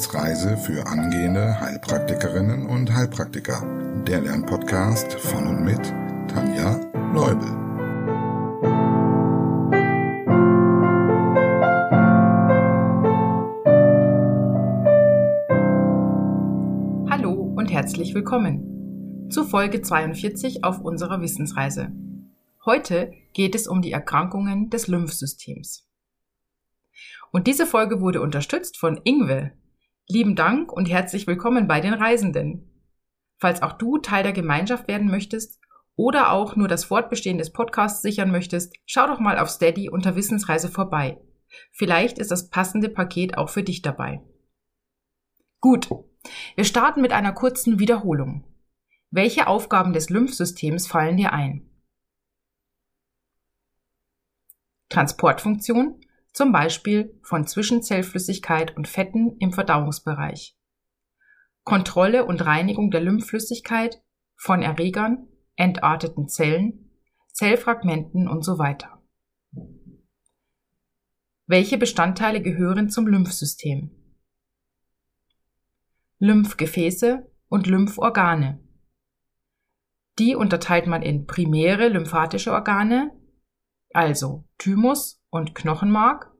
Wissensreise für angehende Heilpraktikerinnen und Heilpraktiker. Der Lernpodcast von und mit Tanja Leubel. Hallo und herzlich willkommen zu Folge 42 auf unserer Wissensreise. Heute geht es um die Erkrankungen des Lymphsystems. Und diese Folge wurde unterstützt von Ingwe. Lieben Dank und herzlich willkommen bei den Reisenden. Falls auch du Teil der Gemeinschaft werden möchtest oder auch nur das Fortbestehen des Podcasts sichern möchtest, schau doch mal auf Steady unter Wissensreise vorbei. Vielleicht ist das passende Paket auch für dich dabei. Gut, wir starten mit einer kurzen Wiederholung. Welche Aufgaben des Lymphsystems fallen dir ein? Transportfunktion, zum Beispiel von Zwischenzellflüssigkeit und Fetten im Verdauungsbereich. Kontrolle und Reinigung der Lymphflüssigkeit von Erregern, entarteten Zellen, Zellfragmenten und so weiter. Welche Bestandteile gehören zum Lymphsystem? Lymphgefäße und Lymphorgane. Die unterteilt man in primäre lymphatische Organe, also Thymus und Knochenmark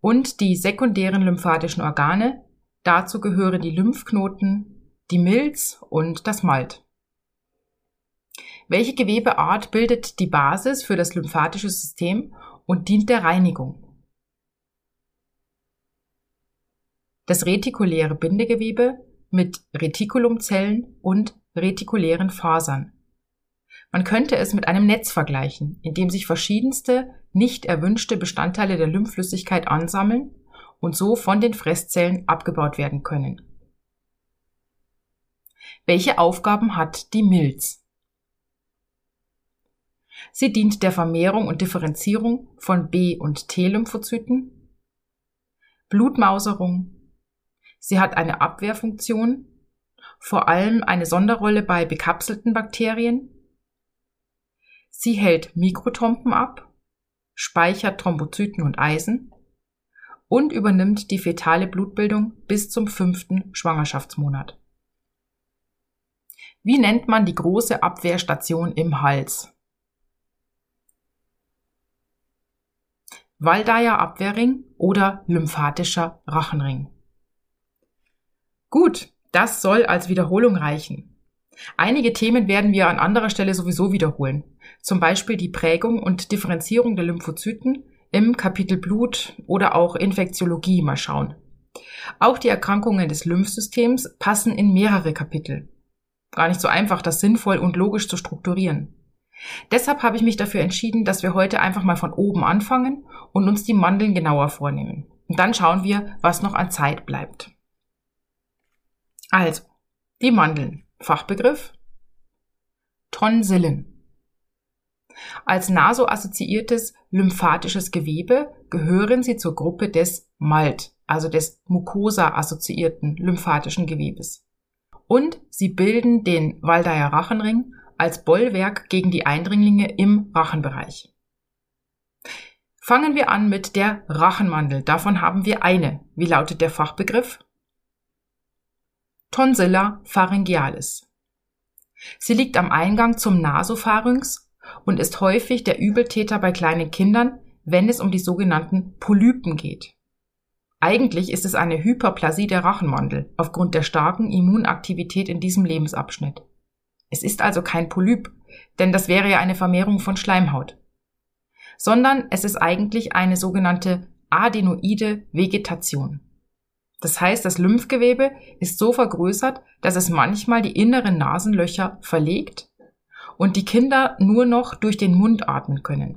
und die sekundären lymphatischen Organe. Dazu gehören die Lymphknoten, die Milz und das Malt. Welche Gewebeart bildet die Basis für das lymphatische System und dient der Reinigung? Das retikuläre Bindegewebe mit Retikulumzellen und retikulären Fasern. Man könnte es mit einem Netz vergleichen, in dem sich verschiedenste nicht erwünschte Bestandteile der Lymphflüssigkeit ansammeln und so von den Fresszellen abgebaut werden können. Welche Aufgaben hat die Milz? Sie dient der Vermehrung und Differenzierung von B- und T-Lymphozyten, Blutmauserung. Sie hat eine Abwehrfunktion, vor allem eine Sonderrolle bei bekapselten Bakterien. Sie hält Mikrotompen ab speichert Thrombozyten und Eisen und übernimmt die fetale Blutbildung bis zum fünften Schwangerschaftsmonat. Wie nennt man die große Abwehrstation im Hals? Waldeyer Abwehrring oder lymphatischer Rachenring. Gut, das soll als Wiederholung reichen. Einige Themen werden wir an anderer Stelle sowieso wiederholen. Zum Beispiel die Prägung und Differenzierung der Lymphozyten im Kapitel Blut oder auch Infektiologie mal schauen. Auch die Erkrankungen des Lymphsystems passen in mehrere Kapitel. Gar nicht so einfach, das sinnvoll und logisch zu strukturieren. Deshalb habe ich mich dafür entschieden, dass wir heute einfach mal von oben anfangen und uns die Mandeln genauer vornehmen. Und dann schauen wir, was noch an Zeit bleibt. Also, die Mandeln. Fachbegriff Tonsillen. Als nasoassoziiertes lymphatisches Gewebe gehören sie zur Gruppe des MALT, also des Mucosa-assoziierten lymphatischen Gewebes. Und sie bilden den Waldeyer Rachenring als Bollwerk gegen die Eindringlinge im Rachenbereich. Fangen wir an mit der Rachenmandel. Davon haben wir eine. Wie lautet der Fachbegriff? Tonsilla pharyngealis. Sie liegt am Eingang zum Nasopharynx und ist häufig der Übeltäter bei kleinen Kindern, wenn es um die sogenannten Polypen geht. Eigentlich ist es eine Hyperplasie der Rachenmandel aufgrund der starken Immunaktivität in diesem Lebensabschnitt. Es ist also kein Polyp, denn das wäre ja eine Vermehrung von Schleimhaut, sondern es ist eigentlich eine sogenannte adenoide Vegetation. Das heißt, das Lymphgewebe ist so vergrößert, dass es manchmal die inneren Nasenlöcher verlegt und die Kinder nur noch durch den Mund atmen können.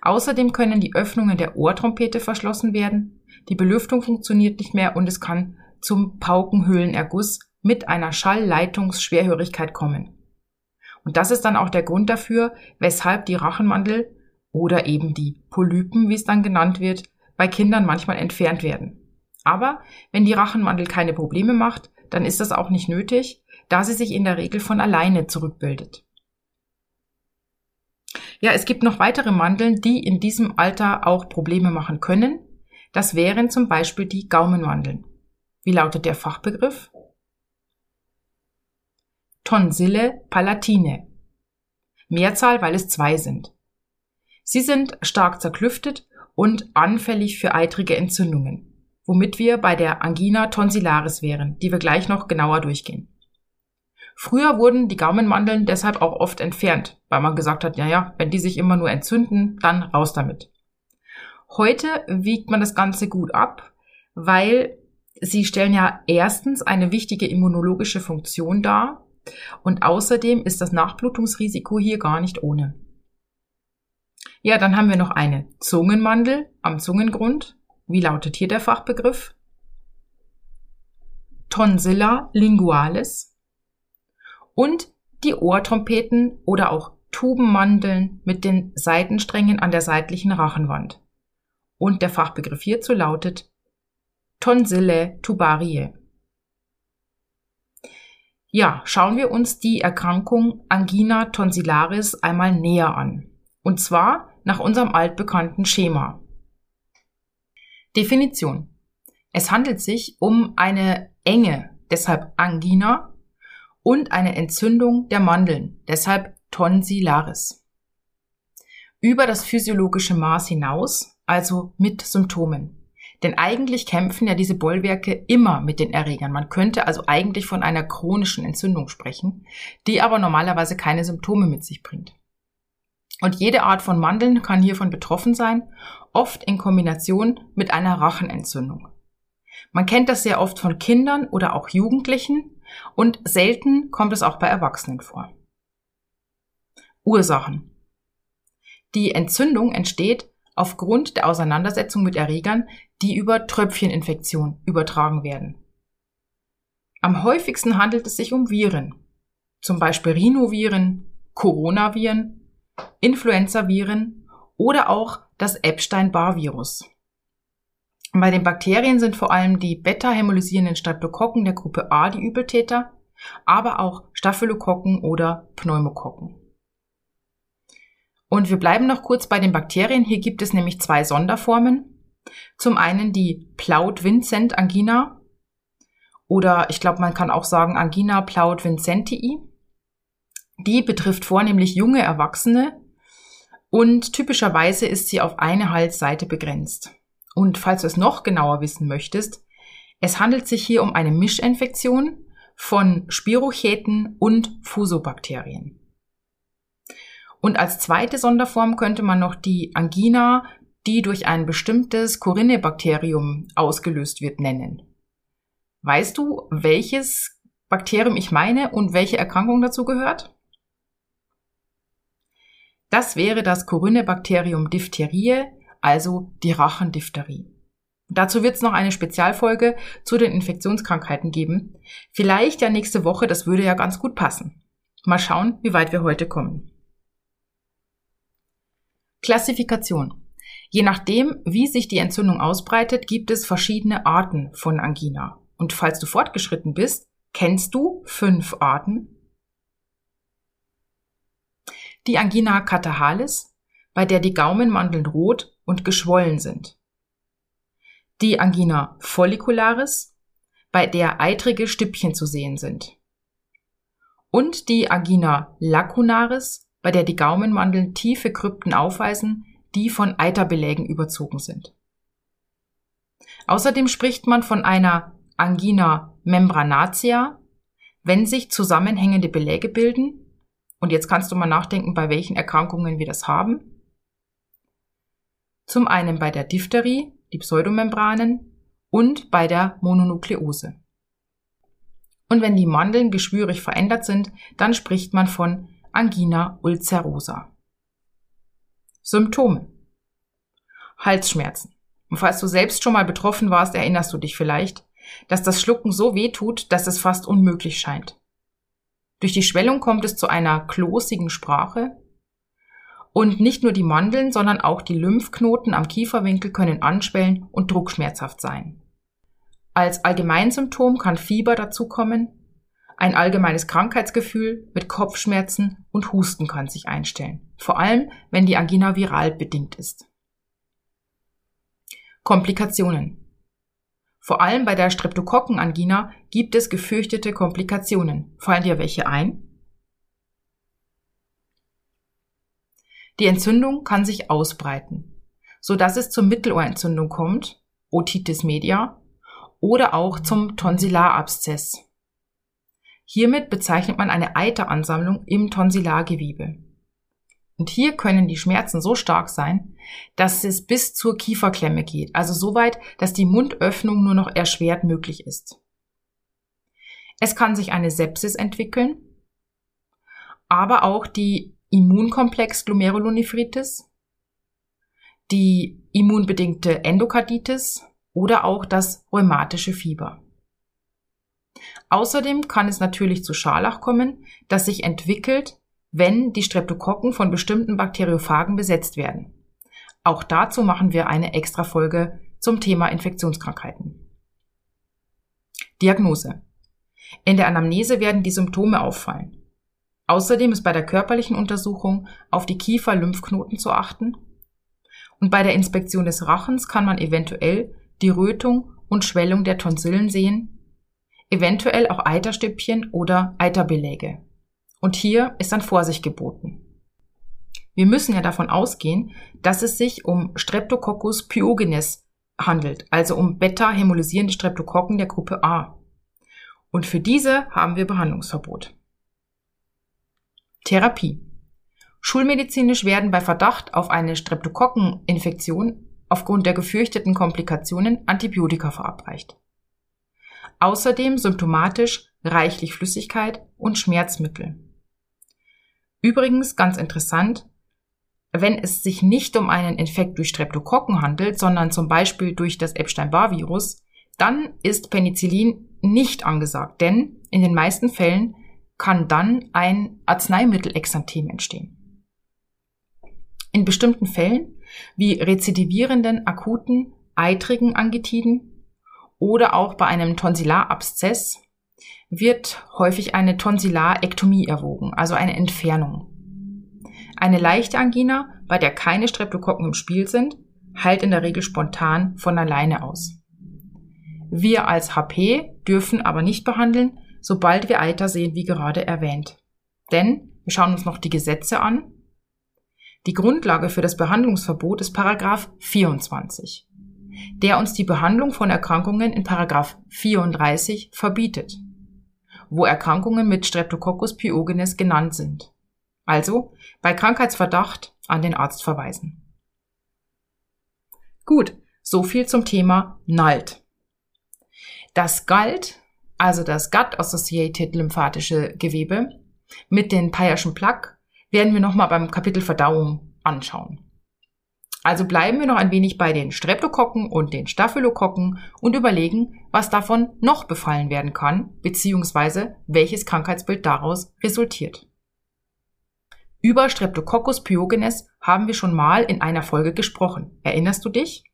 Außerdem können die Öffnungen der Ohrtrompete verschlossen werden, die Belüftung funktioniert nicht mehr und es kann zum Paukenhöhlenerguss mit einer Schallleitungsschwerhörigkeit kommen. Und das ist dann auch der Grund dafür, weshalb die Rachenmandel oder eben die Polypen, wie es dann genannt wird, bei Kindern manchmal entfernt werden. Aber wenn die Rachenmandel keine Probleme macht, dann ist das auch nicht nötig, da sie sich in der Regel von alleine zurückbildet. Ja, es gibt noch weitere Mandeln, die in diesem Alter auch Probleme machen können. Das wären zum Beispiel die Gaumenmandeln. Wie lautet der Fachbegriff? Tonsille palatine. Mehrzahl, weil es zwei sind. Sie sind stark zerklüftet und anfällig für eitrige Entzündungen, womit wir bei der Angina tonsillaris wären, die wir gleich noch genauer durchgehen. Früher wurden die Gaumenmandeln deshalb auch oft entfernt, weil man gesagt hat, ja, ja, wenn die sich immer nur entzünden, dann raus damit. Heute wiegt man das Ganze gut ab, weil sie stellen ja erstens eine wichtige immunologische Funktion dar und außerdem ist das Nachblutungsrisiko hier gar nicht ohne. Ja, dann haben wir noch eine Zungenmandel am Zungengrund. Wie lautet hier der Fachbegriff? Tonsilla lingualis und die Ohrtrompeten oder auch Tubenmandeln mit den Seitensträngen an der seitlichen Rachenwand. Und der Fachbegriff hierzu lautet Tonsille tubariae. Ja, schauen wir uns die Erkrankung Angina tonsillaris einmal näher an. Und zwar nach unserem altbekannten Schema. Definition. Es handelt sich um eine enge, deshalb Angina, und eine Entzündung der Mandeln, deshalb Tonsillaris. Über das physiologische Maß hinaus, also mit Symptomen. Denn eigentlich kämpfen ja diese Bollwerke immer mit den Erregern. Man könnte also eigentlich von einer chronischen Entzündung sprechen, die aber normalerweise keine Symptome mit sich bringt. Und jede Art von Mandeln kann hiervon betroffen sein, oft in Kombination mit einer Rachenentzündung. Man kennt das sehr oft von Kindern oder auch Jugendlichen und selten kommt es auch bei Erwachsenen vor. Ursachen. Die Entzündung entsteht aufgrund der Auseinandersetzung mit Erregern, die über Tröpfcheninfektion übertragen werden. Am häufigsten handelt es sich um Viren, zum Beispiel Rhinoviren, Coronaviren, Influenzaviren oder auch das Epstein-Barr-Virus. Bei den Bakterien sind vor allem die beta-hämolysierenden Streptokokken der Gruppe A die Übeltäter, aber auch Staphylokokken oder Pneumokokken. Und wir bleiben noch kurz bei den Bakterien. Hier gibt es nämlich zwei Sonderformen. Zum einen die Plaut-Vincent Angina oder ich glaube, man kann auch sagen Angina Plaut-Vincentii. Die betrifft vornehmlich junge Erwachsene und typischerweise ist sie auf eine Halsseite begrenzt. Und falls du es noch genauer wissen möchtest, es handelt sich hier um eine Mischinfektion von Spirochäten und Fusobakterien. Und als zweite Sonderform könnte man noch die Angina, die durch ein bestimmtes Corinne-Bakterium ausgelöst wird, nennen. Weißt du, welches Bakterium ich meine und welche Erkrankung dazu gehört? Das wäre das Corinne-Bakterium Diphtherie, also die Rachendiphtherie. Dazu wird es noch eine Spezialfolge zu den Infektionskrankheiten geben. Vielleicht ja nächste Woche, das würde ja ganz gut passen. Mal schauen, wie weit wir heute kommen. Klassifikation. Je nachdem, wie sich die Entzündung ausbreitet, gibt es verschiedene Arten von Angina. Und falls du fortgeschritten bist, kennst du fünf Arten? Die Angina catahalis, bei der die Gaumenmandeln rot und geschwollen sind. Die Angina follicularis, bei der eitrige Stüppchen zu sehen sind. Und die Angina lacunaris, bei der die Gaumenmandeln tiefe Krypten aufweisen, die von Eiterbelägen überzogen sind. Außerdem spricht man von einer Angina membranacea, wenn sich zusammenhängende Beläge bilden. Und jetzt kannst du mal nachdenken, bei welchen Erkrankungen wir das haben. Zum einen bei der Diphtherie, die Pseudomembranen, und bei der Mononukleose. Und wenn die Mandeln geschwürig verändert sind, dann spricht man von Angina ulcerosa. Symptome. Halsschmerzen. Und falls du selbst schon mal betroffen warst, erinnerst du dich vielleicht, dass das Schlucken so weh tut, dass es fast unmöglich scheint. Durch die Schwellung kommt es zu einer klosigen Sprache. Und nicht nur die Mandeln, sondern auch die Lymphknoten am Kieferwinkel können anschwellen und druckschmerzhaft sein. Als Allgemeinsymptom kann Fieber dazukommen, ein allgemeines Krankheitsgefühl mit Kopfschmerzen und Husten kann sich einstellen, vor allem wenn die Angina viral bedingt ist. Komplikationen. Vor allem bei der Streptokokkenangina gibt es gefürchtete Komplikationen. Fallen dir welche ein? Die Entzündung kann sich ausbreiten, so dass es zur Mittelohrentzündung kommt, Otitis media, oder auch zum Tonsillarabszess. Hiermit bezeichnet man eine Eiteransammlung im Tonsillargewebe. Und hier können die Schmerzen so stark sein, dass es bis zur Kieferklemme geht, also so weit, dass die Mundöffnung nur noch erschwert möglich ist. Es kann sich eine Sepsis entwickeln, aber auch die Immunkomplex Glomerulonephritis, die immunbedingte Endokarditis oder auch das rheumatische Fieber. Außerdem kann es natürlich zu Scharlach kommen, das sich entwickelt, wenn die Streptokokken von bestimmten Bakteriophagen besetzt werden. Auch dazu machen wir eine extra Folge zum Thema Infektionskrankheiten. Diagnose. In der Anamnese werden die Symptome auffallen. Außerdem ist bei der körperlichen Untersuchung auf die Kiefer-Lymphknoten zu achten. Und bei der Inspektion des Rachens kann man eventuell die Rötung und Schwellung der Tonsillen sehen, eventuell auch Eiterstüppchen oder Eiterbeläge. Und hier ist dann Vorsicht geboten. Wir müssen ja davon ausgehen, dass es sich um Streptococcus pyogenes handelt, also um beta-hämolysierende Streptokokken der Gruppe A. Und für diese haben wir Behandlungsverbot. Therapie. Schulmedizinisch werden bei Verdacht auf eine Streptokokkeninfektion aufgrund der gefürchteten Komplikationen Antibiotika verabreicht. Außerdem symptomatisch reichlich Flüssigkeit und Schmerzmittel. Übrigens ganz interessant, wenn es sich nicht um einen Infekt durch Streptokokken handelt, sondern zum Beispiel durch das Epstein-Barr-Virus, dann ist Penicillin nicht angesagt, denn in den meisten Fällen kann dann ein Arzneimittelexanthem entstehen. In bestimmten Fällen, wie rezidivierenden akuten eitrigen Angitiden oder auch bei einem Tonsillarabszess, wird häufig eine Tonsillarektomie erwogen, also eine Entfernung. Eine leichte Angina, bei der keine Streptokokken im Spiel sind, heilt in der Regel spontan von alleine aus. Wir als HP dürfen aber nicht behandeln, sobald wir Eiter sehen, wie gerade erwähnt. Denn wir schauen uns noch die Gesetze an. Die Grundlage für das Behandlungsverbot ist Paragraph 24, der uns die Behandlung von Erkrankungen in Paragraph 34 verbietet, wo Erkrankungen mit Streptococcus pyogenes genannt sind. Also bei Krankheitsverdacht an den Arzt verweisen. Gut, so viel zum Thema NALT. Das galt also das Gut-Associated lymphatische Gewebe, mit den Peyerschen Plaque werden wir nochmal beim Kapitel Verdauung anschauen. Also bleiben wir noch ein wenig bei den Streptokokken und den Staphylokokken und überlegen, was davon noch befallen werden kann, beziehungsweise welches Krankheitsbild daraus resultiert. Über Streptococcus pyogenes haben wir schon mal in einer Folge gesprochen. Erinnerst du dich?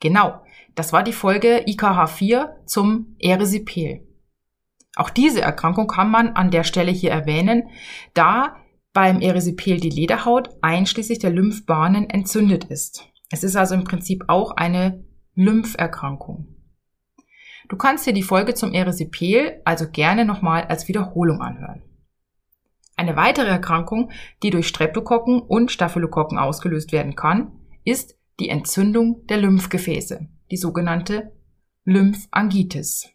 Genau, das war die Folge IKH4 zum Erisipel. Auch diese Erkrankung kann man an der Stelle hier erwähnen, da beim Erisipel die Lederhaut einschließlich der Lymphbahnen entzündet ist. Es ist also im Prinzip auch eine Lympherkrankung. Du kannst dir die Folge zum Erisipel also gerne nochmal als Wiederholung anhören. Eine weitere Erkrankung, die durch Streptokokken und Staphylokokken ausgelöst werden kann, ist die Entzündung der Lymphgefäße die sogenannte Lymphangitis.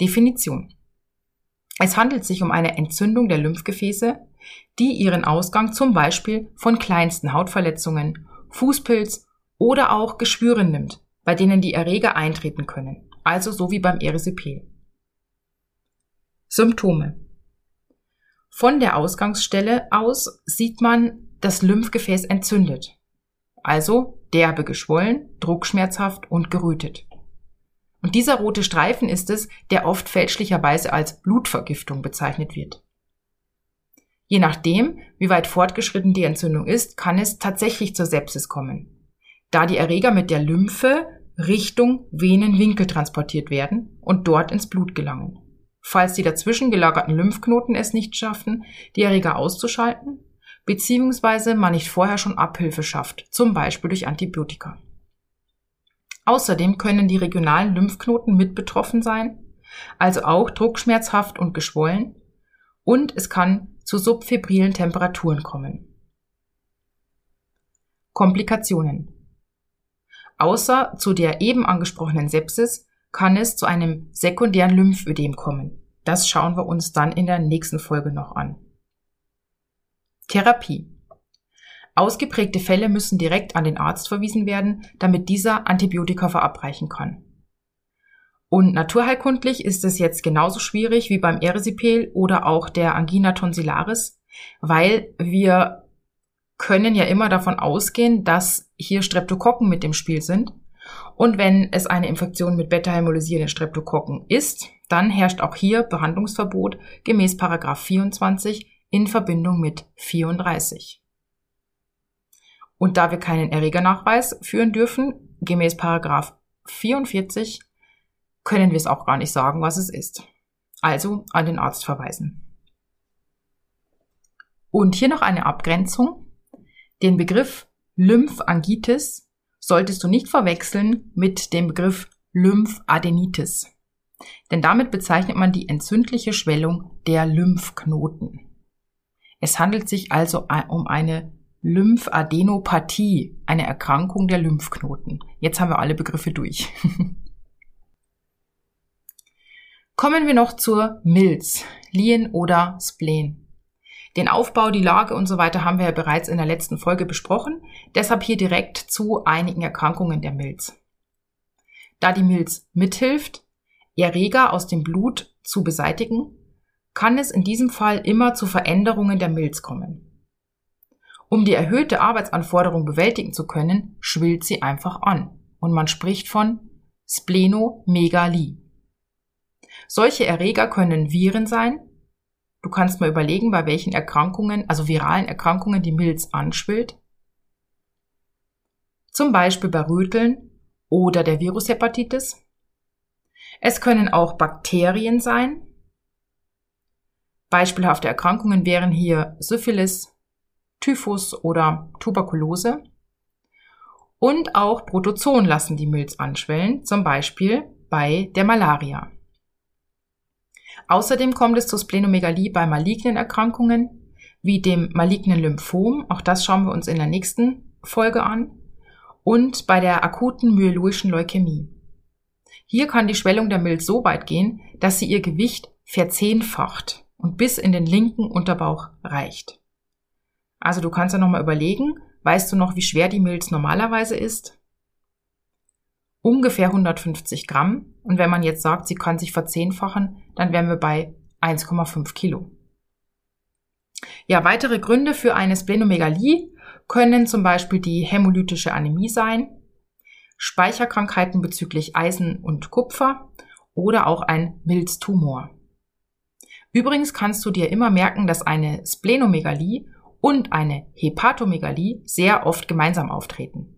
Definition. Es handelt sich um eine Entzündung der Lymphgefäße, die ihren Ausgang zum Beispiel von kleinsten Hautverletzungen, Fußpilz oder auch Geschwüren nimmt, bei denen die Erreger eintreten können, also so wie beim Erisipel. Symptome. Von der Ausgangsstelle aus sieht man das Lymphgefäß entzündet, also derbe geschwollen, druckschmerzhaft und gerötet. Und dieser rote Streifen ist es, der oft fälschlicherweise als Blutvergiftung bezeichnet wird. Je nachdem, wie weit fortgeschritten die Entzündung ist, kann es tatsächlich zur Sepsis kommen, da die Erreger mit der Lymphe Richtung Venenwinkel transportiert werden und dort ins Blut gelangen. Falls die dazwischen gelagerten Lymphknoten es nicht schaffen, die Erreger auszuschalten, beziehungsweise man nicht vorher schon Abhilfe schafft, zum Beispiel durch Antibiotika. Außerdem können die regionalen Lymphknoten mit betroffen sein, also auch druckschmerzhaft und geschwollen, und es kann zu subfebrilen Temperaturen kommen. Komplikationen. Außer zu der eben angesprochenen Sepsis kann es zu einem sekundären Lymphödem kommen. Das schauen wir uns dann in der nächsten Folge noch an. Therapie. Ausgeprägte Fälle müssen direkt an den Arzt verwiesen werden, damit dieser Antibiotika verabreichen kann. Und naturheilkundlich ist es jetzt genauso schwierig wie beim Erisipel oder auch der Angina tonsillaris, weil wir können ja immer davon ausgehen, dass hier Streptokokken mit im Spiel sind. Und wenn es eine Infektion mit beta-hämolysierenden Streptokokken ist, dann herrscht auch hier Behandlungsverbot gemäß 24 in Verbindung mit 34. Und da wir keinen Erregernachweis führen dürfen, gemäß 44, können wir es auch gar nicht sagen, was es ist. Also an den Arzt verweisen. Und hier noch eine Abgrenzung. Den Begriff Lymphangitis solltest du nicht verwechseln mit dem Begriff Lymphadenitis. Denn damit bezeichnet man die entzündliche Schwellung der Lymphknoten. Es handelt sich also um eine Lymphadenopathie, eine Erkrankung der Lymphknoten. Jetzt haben wir alle Begriffe durch. Kommen wir noch zur Milz, Lien oder Spleen. Den Aufbau, die Lage und so weiter haben wir ja bereits in der letzten Folge besprochen, deshalb hier direkt zu einigen Erkrankungen der Milz. Da die Milz mithilft, Erreger aus dem Blut zu beseitigen, kann es in diesem Fall immer zu Veränderungen der Milz kommen. Um die erhöhte Arbeitsanforderung bewältigen zu können, schwillt sie einfach an und man spricht von Splenomegalie. Solche Erreger können Viren sein. Du kannst mal überlegen, bei welchen Erkrankungen, also viralen Erkrankungen, die Milz anschwillt. Zum Beispiel bei Röteln oder der Virushepatitis. Es können auch Bakterien sein, Beispielhafte Erkrankungen wären hier Syphilis, Typhus oder Tuberkulose. Und auch Protozoen lassen die Milz anschwellen, zum Beispiel bei der Malaria. Außerdem kommt es zur Splenomegalie bei malignen Erkrankungen, wie dem malignen Lymphom, auch das schauen wir uns in der nächsten Folge an, und bei der akuten myeloischen Leukämie. Hier kann die Schwellung der Milz so weit gehen, dass sie ihr Gewicht verzehnfacht und bis in den linken Unterbauch reicht. Also du kannst ja nochmal überlegen, weißt du noch, wie schwer die Milz normalerweise ist? Ungefähr 150 Gramm. Und wenn man jetzt sagt, sie kann sich verzehnfachen, dann wären wir bei 1,5 Kilo. Ja, weitere Gründe für eine Splenomegalie können zum Beispiel die hämolytische Anämie sein, Speicherkrankheiten bezüglich Eisen und Kupfer oder auch ein Milztumor. Übrigens kannst du dir immer merken, dass eine Splenomegalie und eine Hepatomegalie sehr oft gemeinsam auftreten.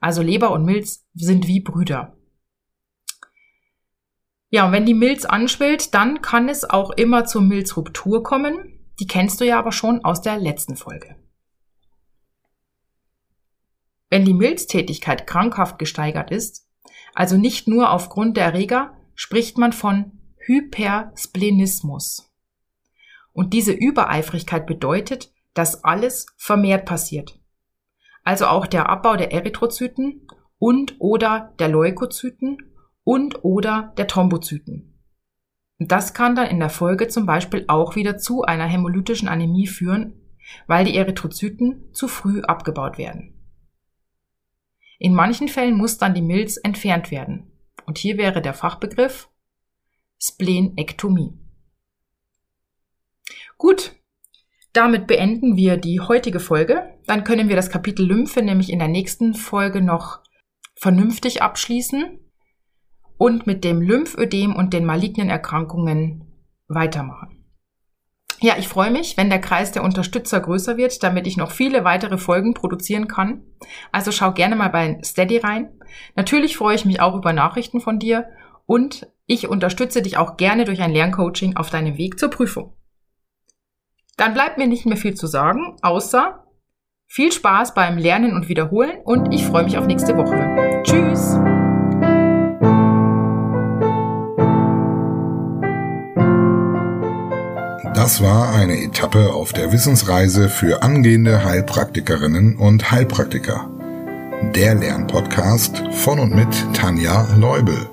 Also Leber und Milz sind wie Brüder. Ja, und wenn die Milz anschwillt, dann kann es auch immer zur Milzruptur kommen. Die kennst du ja aber schon aus der letzten Folge. Wenn die Milztätigkeit krankhaft gesteigert ist, also nicht nur aufgrund der Erreger, spricht man von Hypersplenismus. Und diese Übereifrigkeit bedeutet, dass alles vermehrt passiert. Also auch der Abbau der Erythrozyten und oder der Leukozyten und oder der Thrombozyten. das kann dann in der Folge zum Beispiel auch wieder zu einer hämolytischen Anämie führen, weil die Erythrozyten zu früh abgebaut werden. In manchen Fällen muss dann die Milz entfernt werden. Und hier wäre der Fachbegriff Splenektomie. Gut, damit beenden wir die heutige Folge. Dann können wir das Kapitel Lymphe nämlich in der nächsten Folge noch vernünftig abschließen und mit dem Lymphödem und den malignen Erkrankungen weitermachen. Ja, ich freue mich, wenn der Kreis der Unterstützer größer wird, damit ich noch viele weitere Folgen produzieren kann. Also schau gerne mal bei Steady rein. Natürlich freue ich mich auch über Nachrichten von dir und ich unterstütze dich auch gerne durch ein Lerncoaching auf deinem Weg zur Prüfung. Dann bleibt mir nicht mehr viel zu sagen, außer viel Spaß beim Lernen und Wiederholen und ich freue mich auf nächste Woche. Tschüss! Das war eine Etappe auf der Wissensreise für angehende Heilpraktikerinnen und Heilpraktiker. Der Lernpodcast von und mit Tanja Leubel.